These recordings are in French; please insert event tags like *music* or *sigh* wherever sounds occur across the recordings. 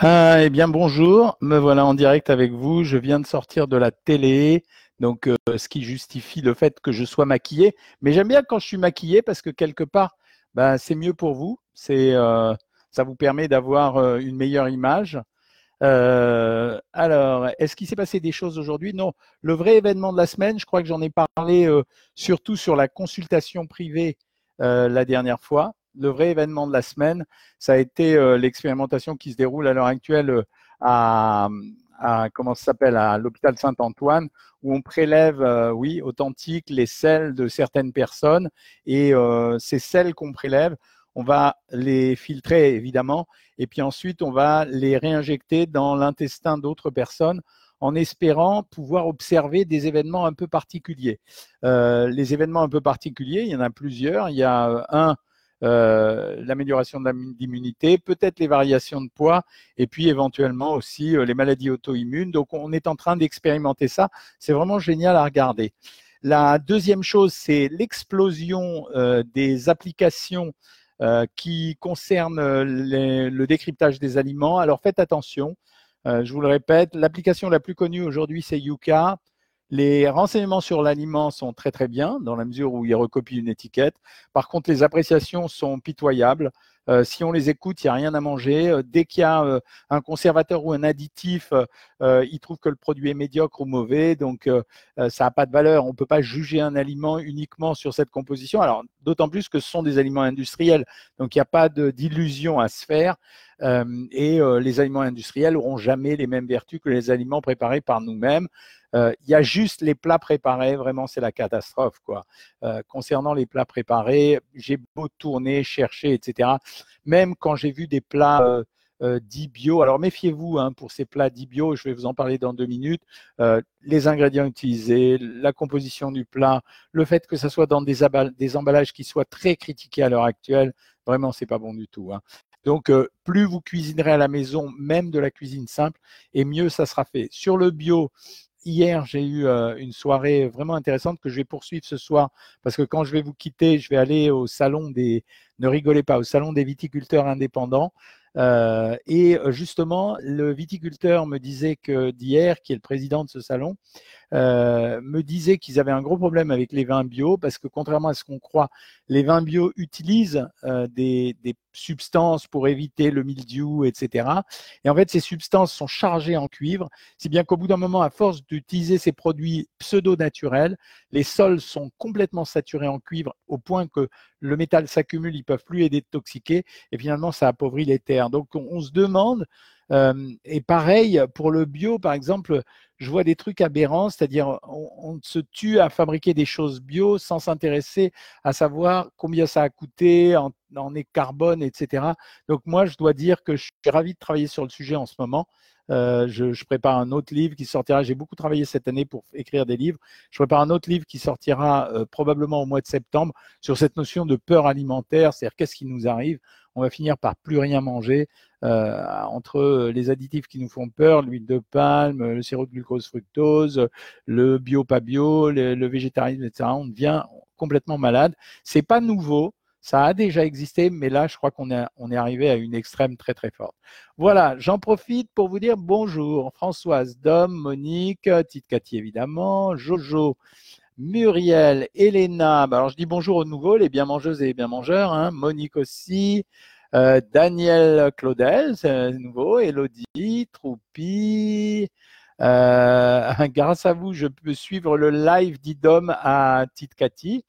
Ah, eh bien, bonjour. Me voilà en direct avec vous. Je viens de sortir de la télé, donc euh, ce qui justifie le fait que je sois maquillé. Mais j'aime bien quand je suis maquillé parce que quelque part, bah, c'est mieux pour vous. C'est, euh, ça vous permet d'avoir euh, une meilleure image. alors, est-ce qu'il s'est passé des choses aujourd'hui? Non. Le vrai événement de la semaine, je crois que j'en ai parlé surtout sur la consultation privée la dernière fois le vrai événement de la semaine, ça a été euh, l'expérimentation qui se déroule à l'heure actuelle euh, à, comment s'appelle à l'hôpital Saint-Antoine où on prélève, euh, oui, authentique les selles de certaines personnes et ces selles qu'on prélève, on va les filtrer évidemment et puis ensuite on va les réinjecter dans l'intestin d'autres personnes en espérant pouvoir observer des événements un peu particuliers. les événements un peu particuliers, il y en a plusieurs. Il y a un euh, l'amélioration de l'immunité, peut-être les variations de poids, et puis éventuellement aussi euh, les maladies auto-immunes. Donc on est en train d'expérimenter ça. C'est vraiment génial à regarder. La deuxième chose, c'est l'explosion euh, des applications qui concernent le décryptage des aliments. Alors faites attention. je vous le répète, l'application la plus connue aujourd'hui, c'est Yuka. Les renseignements sur l'aliment sont très très bien dans la mesure où ils recopient une étiquette. Par contre, les appréciations sont pitoyables. Euh, si on les écoute, il n'y a rien à manger. Euh, dès qu'il y a euh, un conservateur ou un additif, ils trouvent que le produit est médiocre ou mauvais, donc ça n'a pas de valeur. On ne peut pas juger un aliment uniquement sur cette composition. Alors, d'autant plus que ce sont des aliments industriels, donc il n'y a pas d'illusion à se faire. et les aliments industriels n'auront jamais les mêmes vertus que les aliments préparés par nous-mêmes. Il y a juste les plats préparés, vraiment c'est la catastrophe. quoi. concernant les plats préparés, j'ai beau tourner, chercher, etc. Même quand j'ai vu des plats dits bio, alors méfiez-vous hein, pour ces plats dits bio, je vais vous en parler dans deux minutes. les ingrédients utilisés, la composition du plat, le fait que ce soit dans des, des emballages qui soient très critiqués à l'heure actuelle, vraiment c'est pas bon du tout. Hein. Donc, plus vous cuisinerez à la maison, même de la cuisine simple, et mieux ça sera fait. Sur le bio, hier, j'ai eu une soirée vraiment intéressante que je vais poursuivre ce soir parce que quand je vais vous quitter, je vais aller au salon des, ne rigolez pas, au salon des viticulteurs indépendants. et justement, le viticulteur me disait que d'hier, qui est le président de ce salon, euh, me disaient qu'ils avaient un gros problème avec les vins bio parce que contrairement à ce qu'on croit, les vins bio utilisent euh, des, des, substances pour éviter le mildiou, etc. Et en fait, ces substances sont chargées en cuivre, si bien qu'au bout d'un moment, à force d'utiliser ces produits pseudo-naturels, les sols sont complètement saturés en cuivre au point que le métal s'accumule, ils peuvent plus être détoxiqués et finalement, ça appauvrit les terres. Donc, on, se demande et pareil, pour le bio, par exemple, je vois des trucs aberrants, c'est-à-dire on, se tue à fabriquer des choses bio sans s'intéresser à savoir combien ça a coûté en, en carbone, etc. Donc moi, je dois dire que je suis ravi de travailler sur le sujet en ce moment. Euh, je, prépare un autre livre qui sortira. J'ai beaucoup travaillé cette année pour écrire des livres. Je prépare un autre livre qui sortira euh, probablement au mois de septembre sur cette notion de peur alimentaire, c'est-à-dire qu'est-ce qui nous arrive. On va finir par plus rien manger euh, entre les additifs qui nous font peur, l'huile de palme, le sirop de glucose fructose, le bio pas bio, le, végétarisme, etc. On devient complètement malade. C'est pas nouveau. Ça a déjà existé, mais là, je crois qu'on est, on est arrivé à une extrême très très forte. Voilà, j'en profite pour vous dire bonjour. Françoise, Dom, Monique, Tite Cathy évidemment, Jojo, Muriel, Elena. Bah, alors je dis bonjour aux nouveaux, les bien mangeuses et les bien mangeurs. Hein. Monique aussi. Euh, Daniel Claudel, c'est nouveau. Elodie, Troupi. Euh, *laughs* grâce à vous, je peux suivre le live d'Idom à Tite Cathy.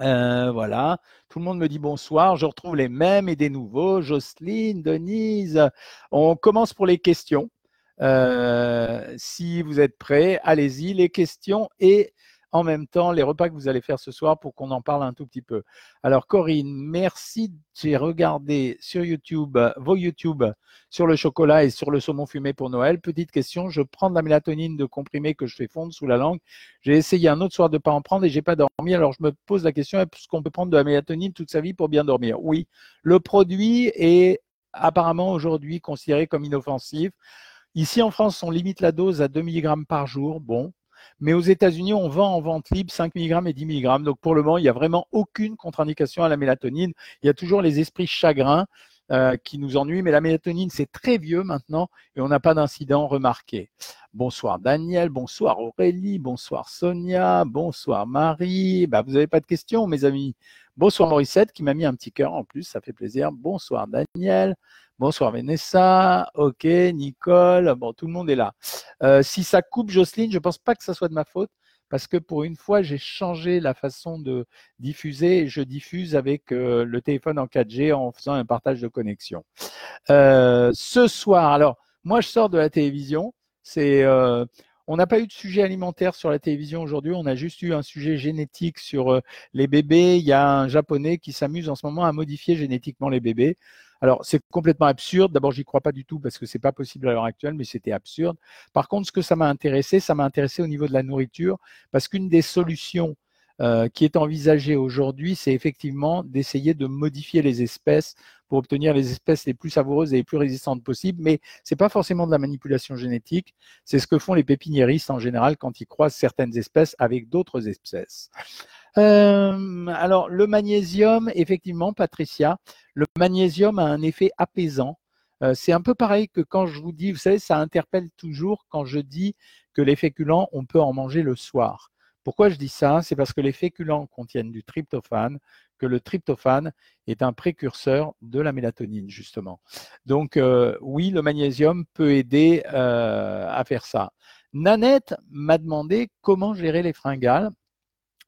Euh, voilà, tout le monde me dit bonsoir. Je retrouve les mêmes et des nouveaux. Jocelyne, Denise. On commence pour les questions. Euh, si vous êtes prêts, allez-y, les questions et en même temps les repas que vous allez faire ce soir pour qu'on en parle un tout petit peu. Alors Corinne, merci. J'ai regardé sur YouTube, vos YouTube sur le chocolat et sur le saumon fumé pour Noël. Petite question, je prends de la mélatonine de comprimé que je fais fondre sous la langue. J'ai essayé un autre soir de ne pas en prendre et j'ai pas dormi. Alors je me pose la question, est-ce qu'on peut prendre de la mélatonine toute sa vie pour bien dormir? Oui. Le produit est apparemment aujourd'hui considéré comme inoffensif. Ici en France, on limite la dose à 2 mg par jour. Bon, mais aux États-Unis, on vend en vente libre 5 mg et 10 mg. Donc pour le moment, il n'y a vraiment aucune contre-indication à la mélatonine. Il y a toujours les esprits chagrins. euh, qui nous ennuie, mais la mélatonine, c'est très vieux maintenant et on n'a pas d'incident remarqué. Bonsoir Daniel, bonsoir Aurélie, bonsoir Sonia, bonsoir Marie. Bah, vous n'avez pas de questions, mes amis. Bonsoir Morissette qui m'a mis un petit cœur en plus, ça fait plaisir. Bonsoir Daniel. Bonsoir Vanessa, ok, Nicole, bon, tout le monde est là. Euh, si ça coupe Jocelyne, je ne pense pas que ça soit de ma faute, parce que pour une fois, j'ai changé la façon de diffuser. Je diffuse avec euh, le téléphone en 4G en faisant un partage de connexion. Euh, ce soir, alors, moi, je sors de la télévision. On n'a pas eu de sujet alimentaire sur la télévision aujourd'hui, on a juste eu un sujet génétique sur les bébés. Il y a un japonais qui s'amuse en ce moment à modifier génétiquement les bébés. Alors, c'est complètement absurde. D'abord, j'y crois pas du tout parce que c'est pas possible à l'heure actuelle, mais c'était absurde. Par contre, ce que ça m'a intéressé, ça m'a intéressé au niveau de la nourriture parce qu'une des solutions euh, qui est envisagée aujourd'hui, c'est effectivement d'essayer de modifier les espèces pour obtenir les espèces les plus savoureuses et les plus résistantes possibles. Mais c'est pas forcément de la manipulation génétique. C'est ce que font les pépiniéristes en général quand ils croisent certaines espèces avec d'autres espèces. Euh, alors, le magnésium, effectivement, Patricia, le magnésium a un effet apaisant. Euh, c'est un peu pareil que quand je vous dis, vous savez, ça interpelle toujours quand je dis que les féculents, on peut en manger le soir. Pourquoi je dis ça? C'est parce que les féculents contiennent du tryptophane, que le tryptophane est un précurseur de la mélatonine, justement. Donc, euh, oui, le magnésium peut aider à faire ça. Nanette m'a demandé comment gérer les fringales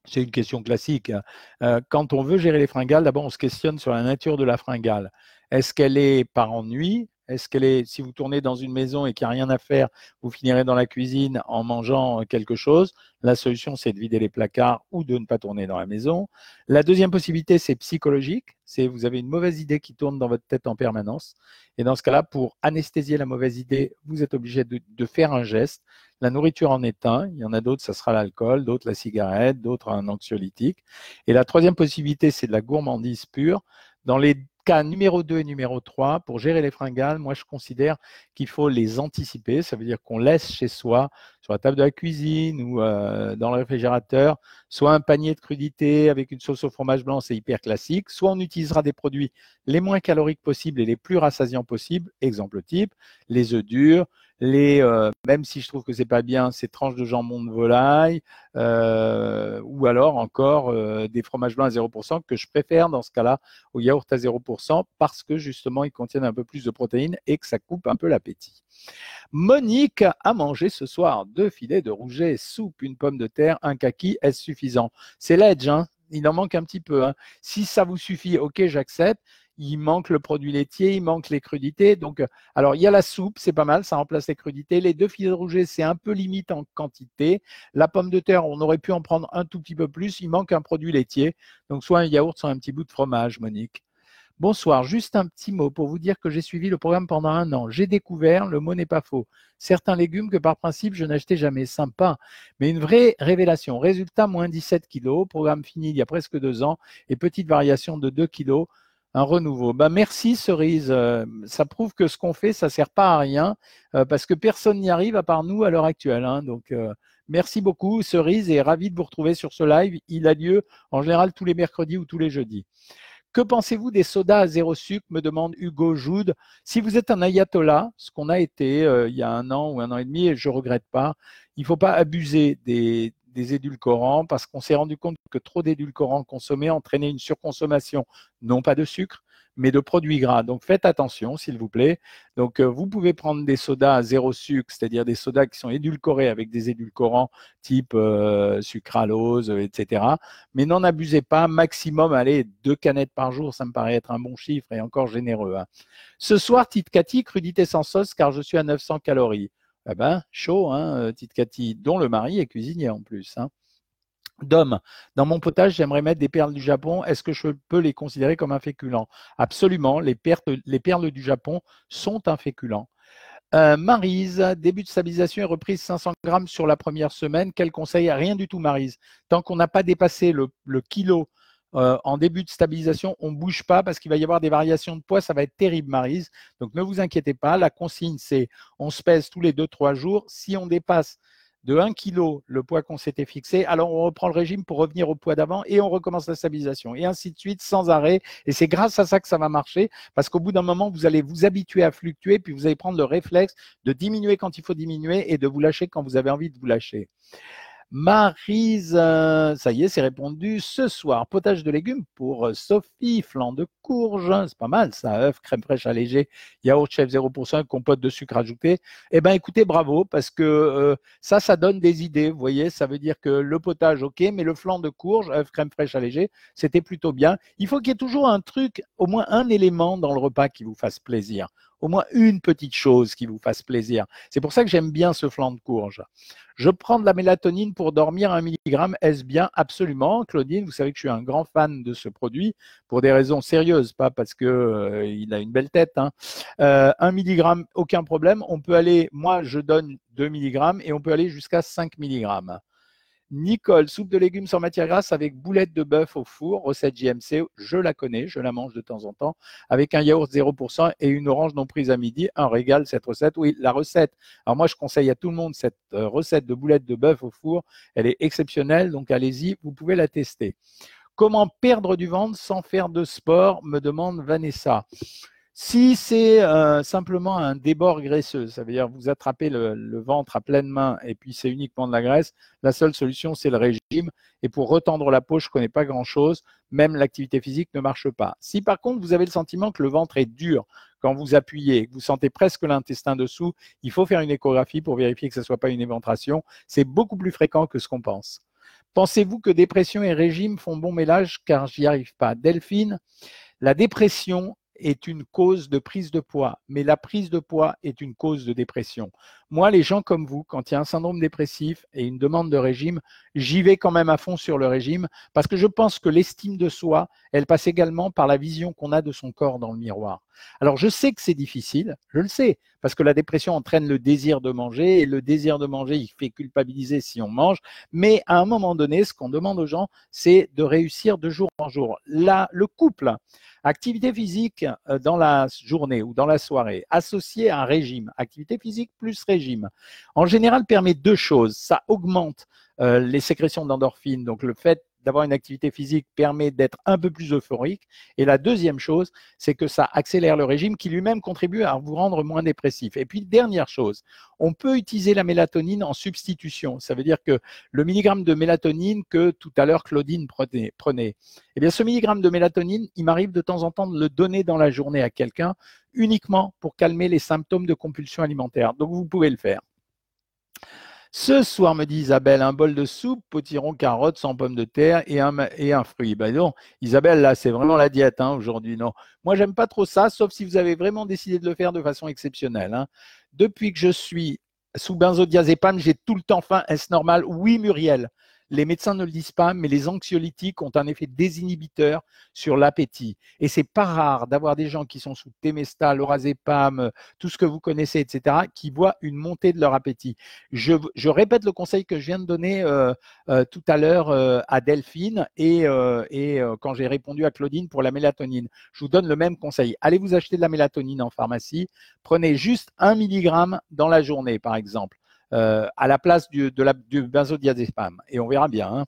c'est une question classique. Hein. Euh, quand on veut gérer les fringales, d'abord on se questionne sur la nature de la fringale. Est-ce qu'elle est par ennui Est-ce qu'elle est, si vous tournez dans une maison et qu'il n'y a rien à faire, vous finirez dans la cuisine en mangeant quelque chose? La solution, c'est de vider les placards ou de ne pas tourner dans la maison. La deuxième possibilité, c'est psychologique. C'est vous avez une mauvaise idée qui tourne dans votre tête en permanence. Et dans ce cas-là, pour anesthésier la mauvaise idée, vous êtes obligé de faire un geste. La nourriture en est un. Il y en a d'autres, ça sera l'alcool, d'autres la cigarette, d'autres un anxiolytique. Et la troisième possibilité, c'est de la gourmandise pure. Dans les cas numéro 2 et numéro 3, pour gérer les fringales, moi je considère qu'il faut les anticiper. Ça veut dire qu'on laisse chez soi, sur la table de la cuisine ou euh, dans le réfrigérateur, soit un panier de crudités avec une sauce au fromage blanc, c'est hyper classique, soit on utilisera des produits les moins caloriques possibles et les plus rassasiants possibles. Exemple type, les œufs durs, les, euh, même si je trouve que c'est pas bien, ces tranches de jambon de volaille, euh, ou alors encore euh, des fromages blancs à 0% que je préfère dans ce cas-là au yaourt à 0% parce que justement ils contiennent un peu plus de protéines et que ça coupe un peu l'appétit. Monique a mangé ce soir deux filets de rouget, soupe, une pomme de terre, un kaki. Est-ce suffisant? C'est l'edge, hein il en manque un petit peu. Hein. Si ça vous suffit, ok, j'accepte il manque le produit laitier, il manque les crudités. Donc, euh, alors il y a la soupe, c'est pas mal, ça remplace les crudités. Les deux filets de rouget, c'est un peu limite en quantité. La pomme de terre, on aurait pu en prendre un tout petit peu plus. Il manque un produit laitier. Donc, soit un yaourt, soit un petit bout de fromage, Monique. Bonsoir, juste un petit mot pour vous dire que j'ai suivi le programme pendant un an. J'ai découvert, le mot n'est pas faux, certains légumes que par principe je n'achetais jamais. Sympa, mais une vraie révélation. Résultat, moins 17 kilos, programme fini il y a presque deux ans et petite variation de 2 kilos un renouveau. Bah, merci Cerise. Euh, ça prouve que ce qu'on fait, ça sert pas à rien euh, parce que personne n'y arrive à part nous à l'heure actuelle. Hein. Donc euh, merci beaucoup Cerise et ravi de vous retrouver sur ce live. Il a lieu en général tous les mercredis ou tous les jeudis. Que pensez-vous des sodas à zéro sucre me demande Hugo Joude. Si vous êtes un ayatollah, ce qu'on a été il y a un an ou un an et demi, et je regrette pas, il ne faut pas abuser des, des édulcorants parce qu'on s'est rendu compte que trop d'édulcorants consommés entraînaient une surconsommation, non pas de sucre, mais de produits gras. Donc faites attention, s'il vous plaît. Donc euh, vous pouvez prendre des sodas à zéro sucre, c'est-à-dire des sodas qui sont édulcorés avec des édulcorants type euh, sucralose, etc. Mais n'en abusez pas. Maximum, allez, deux canettes par jour, ça me paraît être un bon chiffre et encore généreux. Hein. Ce soir, Tite Cathy, crudité sans sauce car je suis à 900 calories. Eh ben, chaud, hein, euh, Tite Cathy, dont le mari est cuisinier en plus. Hein. Dom, dans mon potage, j'aimerais mettre des perles du Japon. Est-ce que je peux les considérer comme un féculent Absolument. Les, les, perles du Japon sont un féculent. Euh, Marise, début de stabilisation et reprise 500 grammes sur la première semaine. Quel conseil? Rien du tout, Marise. Tant qu'on n'a pas dépassé le kilo euh, en début de stabilisation, on ne bouge pas parce qu'il va y avoir des variations de poids. Ça va être terrible, Marise. Donc, ne vous inquiétez pas. La consigne, c'est on se pèse tous les 2-3 jours. Si on dépasse de 1 kg le poids qu'on s'était fixé, alors on reprend le régime pour revenir au poids d'avant et on recommence la stabilisation et ainsi de suite sans arrêt. Et c'est grâce à ça que ça va marcher parce qu'au bout d'un moment, vous allez vous habituer à fluctuer puis vous allez prendre le réflexe de diminuer quand il faut diminuer et de vous lâcher quand vous avez envie de vous lâcher. Marise, euh, ça y est, c'est répondu. Ce soir, potage de légumes pour euh, Sophie, flan de courge, c'est pas mal ça, œuf, crème fraîche allégée, yaourt chef 0%, compote de sucre ajouté. Eh ben, écoutez, bravo, parce que euh, ça, ça donne des idées. Vous voyez, ça veut dire que le potage, ok, mais le flan de courge, œuf, crème fraîche allégée, c'était plutôt bien. Il faut qu'il y ait toujours un truc, au moins un élément dans le repas qui vous fasse plaisir au moins une petite chose qui vous fasse plaisir. C'est pour ça que j'aime bien ce flan de courge. Je prends de la mélatonine pour dormir un milligramme. Est-ce bien? Absolument. Claudine, vous savez que je suis un grand fan de ce produit pour des raisons sérieuses, pas parce que euh, a une belle tête. Hein. Euh, un milligramme, aucun problème. On peut aller, moi je donne 2 milligrammes et on peut aller jusqu'à 5 milligrammes. Nicole, soupe de légumes sans matière grasse avec boulettes de bœuf au four, recette JMC, je la connais, je la mange de temps en temps, avec un yaourt 0% et une orange non prise à midi. Un régal cette recette. Oui, la recette. Alors moi, je conseille à tout le monde cette euh, recette de boulettes de bœuf au four. Elle est exceptionnelle, donc allez-y, vous pouvez la tester. Comment perdre du ventre sans faire de sport? Me demande Vanessa. Si c'est euh, simplement un débord graisseux, ça veut dire vous attrapez le, ventre à pleine main et puis c'est uniquement de la graisse, la seule solution c'est le régime. Et pour retendre la peau, je ne connais pas grand-chose, même l'activité physique ne marche pas. Si par contre vous avez le sentiment que le ventre est dur quand vous appuyez, que vous sentez presque l'intestin dessous, il faut faire une échographie pour vérifier que ce ne soit pas une éventration. C'est beaucoup plus fréquent que ce qu'on pense. Pensez-vous que dépression et régime font bon mélange? Car j'y arrive pas Delphine, la dépression est une cause de prise de poids, mais la prise de poids est une cause de dépression. Moi, les gens comme vous, quand il y a un syndrome dépressif et une demande de régime, j'y vais quand même à fond sur le régime parce que je pense que l'estime de soi, elle passe également par la vision qu'on a de son corps dans le miroir. Alors, je sais que c'est difficile, je le sais, parce que la dépression entraîne le désir de manger et le désir de manger, il fait culpabiliser si on mange. Mais à un moment donné, ce qu'on demande aux gens, c'est de réussir de jour en jour. Là, le couple, activité physique euh, dans la journée ou dans la soirée, associé à un régime, activité physique plus régime, en général, permet deux choses. Ça augmente euh, les sécrétions d'endorphines, donc le fait d'avoir une activité physique permet d'être un peu plus euphorique. Et la deuxième chose, c'est que ça accélère le régime qui lui-même contribue à vous rendre moins dépressif. Et puis, dernière chose, on peut utiliser la mélatonine en substitution. Ça veut dire que le milligramme de mélatonine que tout à l'heure Claudine prenait, eh bien, ce milligramme de mélatonine, il m'arrive de temps en temps de le donner dans la journée à quelqu'un uniquement pour calmer les symptômes de compulsion alimentaire. Donc, vous pouvez le faire. Ce soir, me dit Isabelle, un bol de soupe, potiron, carottes, sans pommes de terre et un, fruit. Ben non, Isabelle, là, c'est vraiment la diète hein, aujourd'hui. Non, moi, j'aime pas trop ça, sauf si vous avez vraiment décidé de le faire de façon exceptionnelle. Hein. Depuis que je suis sous benzodiazépam, j'ai tout le temps faim. Est-ce normal? Oui, Muriel. Les médecins ne le disent pas, mais les anxiolytiques ont un effet désinhibiteur sur l'appétit. Et c'est pas rare d'avoir des gens qui sont sous Temesta, lorazépam, tout ce que vous connaissez, etc., qui voient une montée de leur appétit. Je, répète le conseil que je viens de donner euh, euh, tout à l'heure euh, à Delphine et, et quand j'ai répondu à Claudine pour la mélatonine. Je vous donne le même conseil. Allez vous acheter de la mélatonine en pharmacie. Prenez juste un milligramme dans la journée, par exemple. Euh, à la place du, de la, benzodiazépam. Et on verra bien. Hein.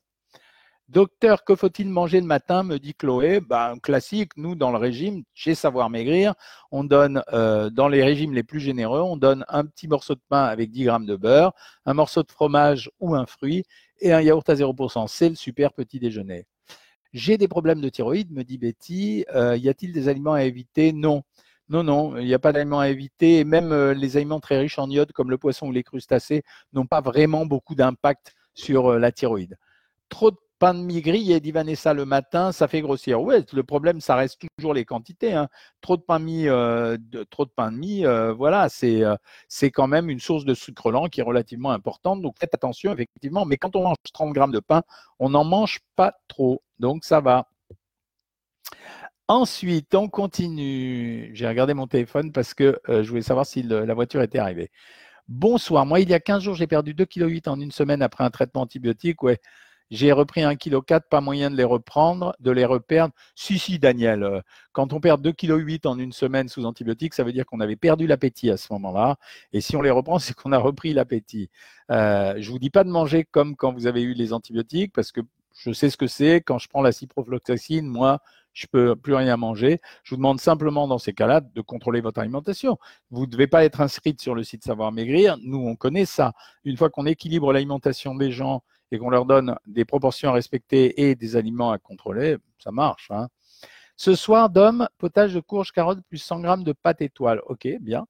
Docteur, que faut-il manger le matin me dit Chloé. Ben, classique, nous, dans le régime, chez Savoir Maigrir, on donne, euh, dans les régimes les plus généreux, on donne un petit morceau de pain avec 10 grammes de beurre, un morceau de fromage ou un fruit et un yaourt à 0%. C'est le super petit déjeuner. J'ai des problèmes de thyroïde, me dit Betty. Euh, y a-t-il des aliments à éviter? Non. Non, non, il n'y a pas d'aliments à éviter. Et même euh, les aliments très riches en iode, comme le poisson ou les crustacés, n'ont pas vraiment beaucoup d'impact sur euh, la thyroïde. Trop de pain de mie grillé, dit Vanessa le matin, ça fait grossir. Oui, le problème, ça reste toujours les quantités. Hein. Trop de pain de mie, euh, trop de pain de voilà, c'est c'est quand même une source de sucre lent qui est relativement importante. Donc faites attention, effectivement. Mais quand on mange 30 grammes de pain, on n'en mange pas trop. Donc ça va. Ensuite, on continue. J'ai regardé mon téléphone parce que euh, je voulais savoir si la voiture était arrivée. Bonsoir. Moi, il y a 15 jours, j'ai perdu 2,8 kg en une semaine après un traitement antibiotique. Ouais, J'ai repris un kg, pas moyen de les reprendre, de les reperdre. Si, si, Daniel, euh, quand on perd 2,8 kg en une semaine sous antibiotiques, ça veut dire qu'on avait perdu l'appétit à ce moment-là. Et si on les reprend, *laughs* c'est qu'on a repris l'appétit. Euh, je vous dis pas de manger comme quand vous avez eu les antibiotiques, parce que je sais ce que c'est. Quand je prends la ciprofloxacine, moi, je peux plus rien manger. Je vous demande simplement dans ces cas-là de contrôler votre alimentation. Vous ne devez pas être inscrite sur le site Savoir Maigrir. Nous, on connaît ça. Une fois qu'on équilibre l'alimentation des gens et qu'on leur donne des proportions à respecter et des aliments à contrôler, ça marche. Hein. Ce soir, d'homme, potage de courge, carottes plus 100 grammes de pâte étoile. Ok, bien.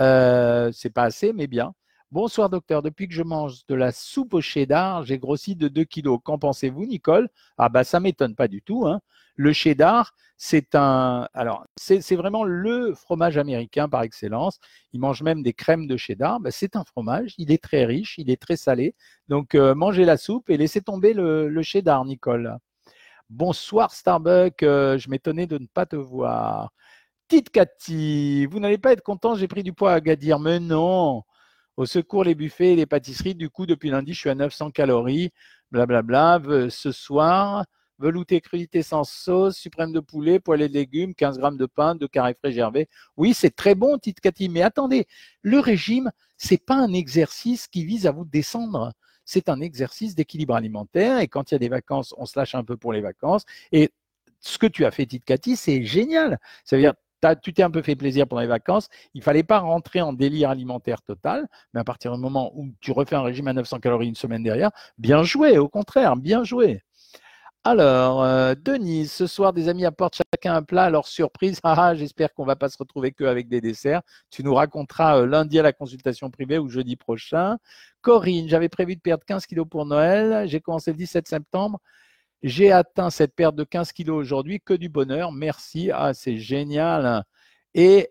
Euh, c'est pas assez, mais bien. Bonsoir docteur, depuis que je mange de la soupe au cheddar, j'ai grossi de 2 kilos. Qu'en pensez-vous, Nicole? Ah bah ça m'étonne pas du tout. Hein. Le cheddar, c'est un, alors c'est vraiment le fromage américain par excellence. Ils mangent même des crèmes de cheddar. Bah, c'est un fromage, il est très riche, il est très salé. Donc euh, mangez la soupe et laissez tomber le, cheddar, Nicole. Bonsoir Starbucks, euh, je m'étonnais de ne pas te voir. Petite Cathy, vous n'allez pas être content, j'ai pris du poids à Gadir. Mais non, au secours, les buffets et les pâtisseries. Du coup, depuis lundi, je suis à 900 calories. Blablabla. Ce soir, velouté crudité sans sauce, suprême de poulet, poêlée de légumes, 15 grammes de pain, deux carrés frais gervais. Oui, c'est très bon, petite Cathy. Mais attendez, le régime, c'est pas un exercice qui vise à vous descendre. C'est un exercice d'équilibre alimentaire. Et quand il y a des vacances, on se lâche un peu pour les vacances. Et ce que tu as fait, petite Cathy, c'est génial. Ça veut dire, tu t'es un peu fait plaisir pendant les vacances. Il fallait pas rentrer en délire alimentaire total, mais à partir du moment où tu refais un régime à 900 calories une semaine derrière, bien joué, au contraire, bien joué. Alors, euh, Denise, ce soir, des amis apportent chacun un plat. Alors, surprise, *laughs* ah, j'espère qu'on va pas se retrouver que avec des desserts. Tu nous raconteras euh, lundi à la consultation privée ou jeudi prochain. Corinne, j'avais prévu de perdre 15 kilos pour Noël. J'ai commencé le 17 septembre. J'ai atteint cette perte de 15 kilos aujourd'hui, que du bonheur. Merci. Ah, c'est génial. Et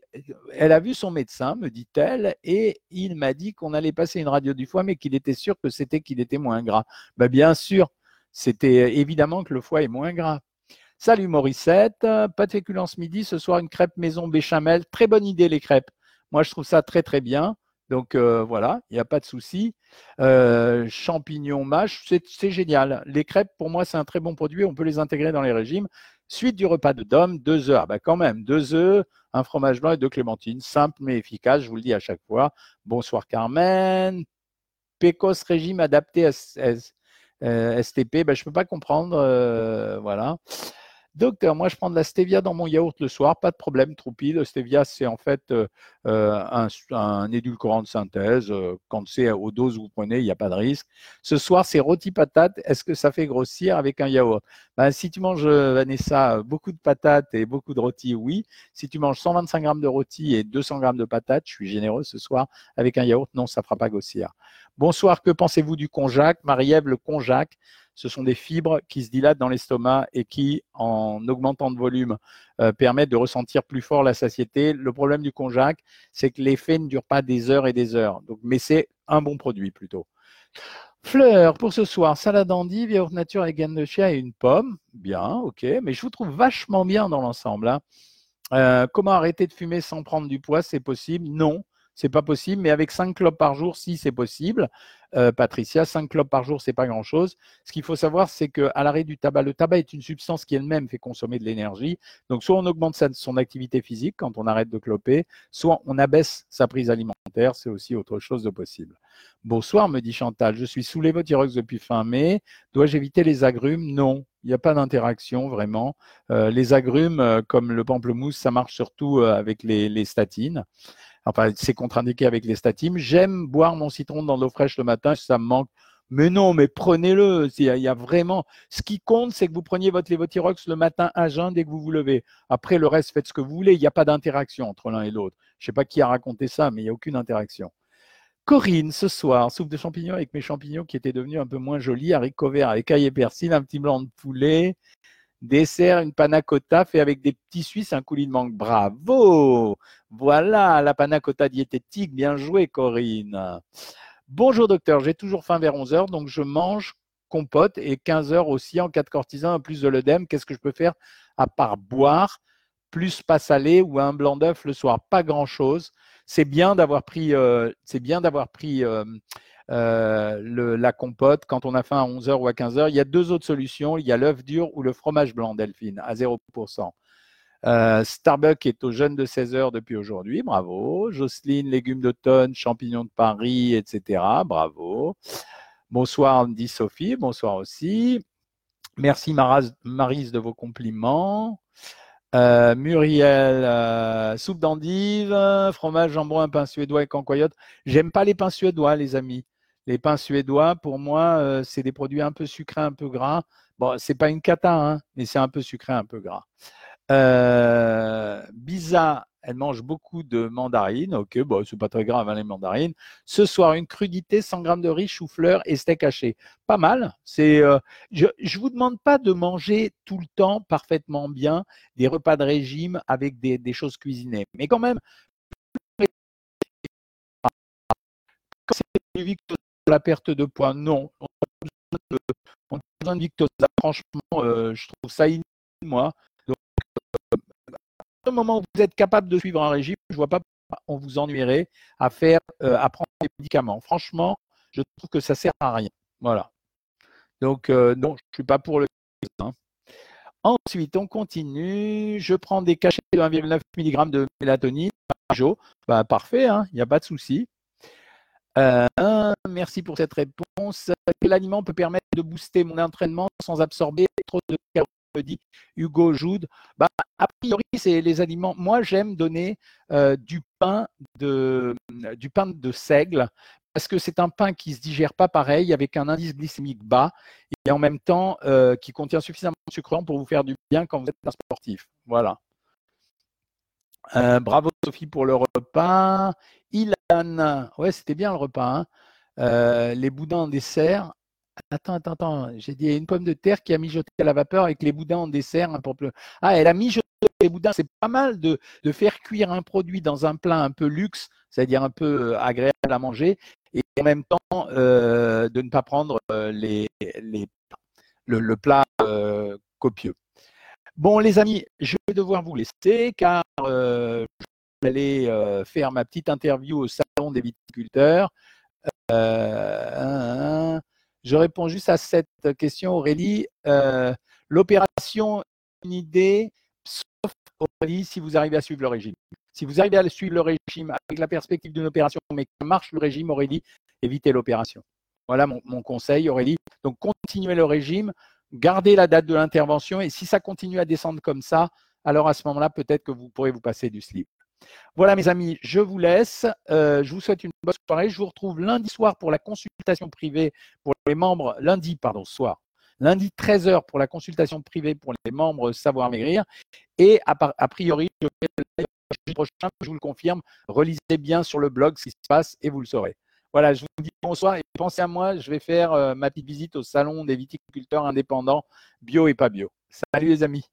elle a vu son médecin, me dit-elle, et il m'a dit qu'on allait passer une radio du foie, mais qu'il était sûr que c'était qu'il était moins gras. Ben, bien sûr, c'était évidemment que le foie est moins gras. Salut Morissette, pas de féculence midi, ce soir une crêpe maison béchamel. Très bonne idée les crêpes. Moi je trouve ça très très bien. Donc euh, voilà, il n'y a pas de souci. Euh, champignons mâche, c'est génial. Les crêpes, pour moi, c'est un très bon produit. On peut les intégrer dans les régimes. Suite du repas de Dom, deux œufs. Ah bah quand même, deux œufs, un fromage blanc et deux clémentines. Simple mais efficace, je vous le dis à chaque fois. Bonsoir Carmen. Pécos régime adapté à, STP, bah, je ne peux pas comprendre. Euh, voilà. Docteur, moi je prends de la stevia dans mon yaourt le soir, pas de problème, troupi. Le stevia, c'est en fait euh, euh, un, édulcorant de synthèse. Euh, quand c'est aux doses que vous prenez, il n'y a pas de risque. Ce soir, c'est rôti patate. Est-ce que ça fait grossir avec un yaourt? Ben, Si tu manges, Vanessa, beaucoup de patates et beaucoup de rôti, oui. Si tu manges 125 grammes de rôti et 200 grammes de patates, je suis généreux ce soir, avec un yaourt, non, ça ne fera pas grossir. Bonsoir, que pensez-vous du konjac Marie-Ève, le konjac, ce sont des fibres qui se dilatent dans l'estomac et qui, en augmentant de volume, euh, permettent de ressentir plus fort la satiété. Le problème du konjac, c'est que l'effet ne dure pas des heures et des heures. Mais c'est un bon produit plutôt. Fleurs pour ce soir, salade d'endive, yaourt nature avec gaine de chia et une pomme. Bien, ok, mais je vous trouve vachement bien dans l'ensemble. Hein. Euh, comment arrêter de fumer sans prendre du poids C'est possible? Non c'est pas possible, mais avec 5 clopes par jour, si c'est possible. Euh, Patricia, 5 clopes par jour, c'est pas grand-chose. Ce qu'il faut savoir, c'est qu'à l'arrêt du tabac, le tabac est une substance qui elle-même fait consommer de l'énergie. Donc, soit on augmente son activité physique quand on arrête de cloper, soit on abaisse sa prise alimentaire. C'est aussi autre chose de possible. Bonsoir, me dit Chantal. Je suis sous l'évothyrox depuis fin mai. Dois-je éviter les agrumes? Non. Il n'y a pas d'interaction vraiment. Euh, les agrumes, euh, comme le pamplemousse, ça marche surtout avec les statines. Enfin, c'est contre-indiqué avec les statines. J'aime boire mon citron dans l'eau fraîche le matin, ça me manque. Mais non, mais prenez-le. Il y a vraiment. Ce qui compte, c'est que vous preniez votre lévothyrox le matin à jeun dès que vous vous levez. Après, le reste, faites ce que vous voulez. Il n'y a pas d'interaction entre l'un et l'autre. Je ne sais pas qui a raconté ça, mais il n'y a aucune interaction. Corinne, ce soir, soupe de champignons avec mes champignons qui étaient devenus un peu moins jolis, haricots verts avec ail et persil, un petit blanc de poulet, Dessert, une panna cotta fait avec des petits Suisses, un coulis de mangue. Bravo Voilà la panna cotta diététique. Bien joué, Corinne. Bonjour, docteur. J'ai toujours faim vers 11 heures, donc je mange compote et 15 heures aussi en cas de cortisone, plus de l'œdème. Qu'est-ce que je peux faire à part boire plus pas salé ou un blanc d'œuf le soir? Pas grand-chose. C'est bien d'avoir pris, euh, c'est bien d'avoir pris euh, le, la compote quand on a faim à 11h ou à 15h. Il y a deux autres solutions. Il y a l'œuf dur ou le fromage blanc, Delphine, à 0%. Starbucks est aux jeunes de 16 heures depuis aujourd'hui, bravo. Jocelyne, légumes d'automne, champignons de Paris, etc. Bravo. Bonsoir, dit Sophie. Bonsoir aussi. Merci Marise de vos compliments. Euh, Muriel, euh, soupe d'endive, fromage, jambon, pain suédois et cancoyote. J'aime pas les pains suédois, les amis. Les pains suédois, pour moi, euh, c'est des produits un peu sucrés, un peu gras. Bon, c'est pas une cata, hein, mais c'est un peu sucré, un peu gras. Euh, Biza, elle mange beaucoup de mandarines. Ok, bon, c'est pas très grave, hein, les mandarines. Ce soir, une crudité, 100 grammes de riz, chou-fleur et steak haché. Pas mal. C'est, euh, je ne vous demande pas de manger tout le temps parfaitement bien des repas de régime avec des, choses cuisinées. Mais quand même, c'est du Victoza la perte de poids, non. On a besoin de Victoza. Franchement, euh, je trouve ça inutile, moi moment où vous êtes capable de suivre un régime, je ne vois pas pourquoi on vous ennuierait à faire, euh, à prendre des médicaments. Franchement, je trouve que ça sert à rien. Voilà. Donc, euh, non, je ne suis pas pour le. Hein. Ensuite, on continue. Je prends des cachets de 1,9 mg de mélatonine bah, parfait, il hein, n'y a pas de souci. Euh, merci pour cette réponse. Quel aliment peut permettre de booster mon entraînement sans absorber trop de calories dit Hugo Joude. Bah, a priori, c'est les aliments. Moi, j'aime donner euh, du pain de du pain de seigle parce que c'est un pain qui se digère pas pareil, avec un indice glycémique bas et en même temps euh, qui contient suffisamment de sucre pour vous faire du bien quand vous êtes un sportif. Voilà. Euh, bravo Sophie pour le repas. Ilan, ouais, c'était bien le repas. Hein. les boudins en dessert. Attends, attends, attends. J'ai dit, une pomme de terre qui a mijoté à la vapeur avec les boudins en dessert. Hein, ah, elle a mijoté les boudins. C'est pas mal de, faire cuire un produit dans un plat un peu luxe, c'est-à-dire un peu euh, agréable à manger, et en même temps euh, de ne pas prendre euh, le, plat copieux. Bon, les amis, je vais devoir vous laisser car aller faire ma petite interview au salon des viticulteurs. Je réponds juste à cette question, Aurélie. Euh, l'opération, une idée, sauf Aurélie, si vous arrivez à suivre le régime. Si vous arrivez à suivre le régime avec la perspective d'une opération, mais que marche le régime, Aurélie, évitez l'opération. Voilà mon, mon, conseil, Aurélie. Donc, continuez le régime, gardez la date de l'intervention, et si ça continue à descendre comme ça, alors à ce moment-là, peut-être que vous pourrez vous passer du slip. Voilà mes amis, je vous laisse. Euh, je vous souhaite une bonne soirée. Je vous retrouve lundi soir pour la consultation privée pour les membres, lundi, pardon, soir. Lundi 13h pour la consultation privée pour les membres Savoir Maigrir. Et a, priori, je, prochain, je vous le confirme, relisez bien sur le blog ce qui se passe et vous le saurez. Voilà, je vous dis bonsoir et pensez à moi, je vais faire euh, ma petite visite au salon des viticulteurs indépendants, bio et pas bio. Salut les amis.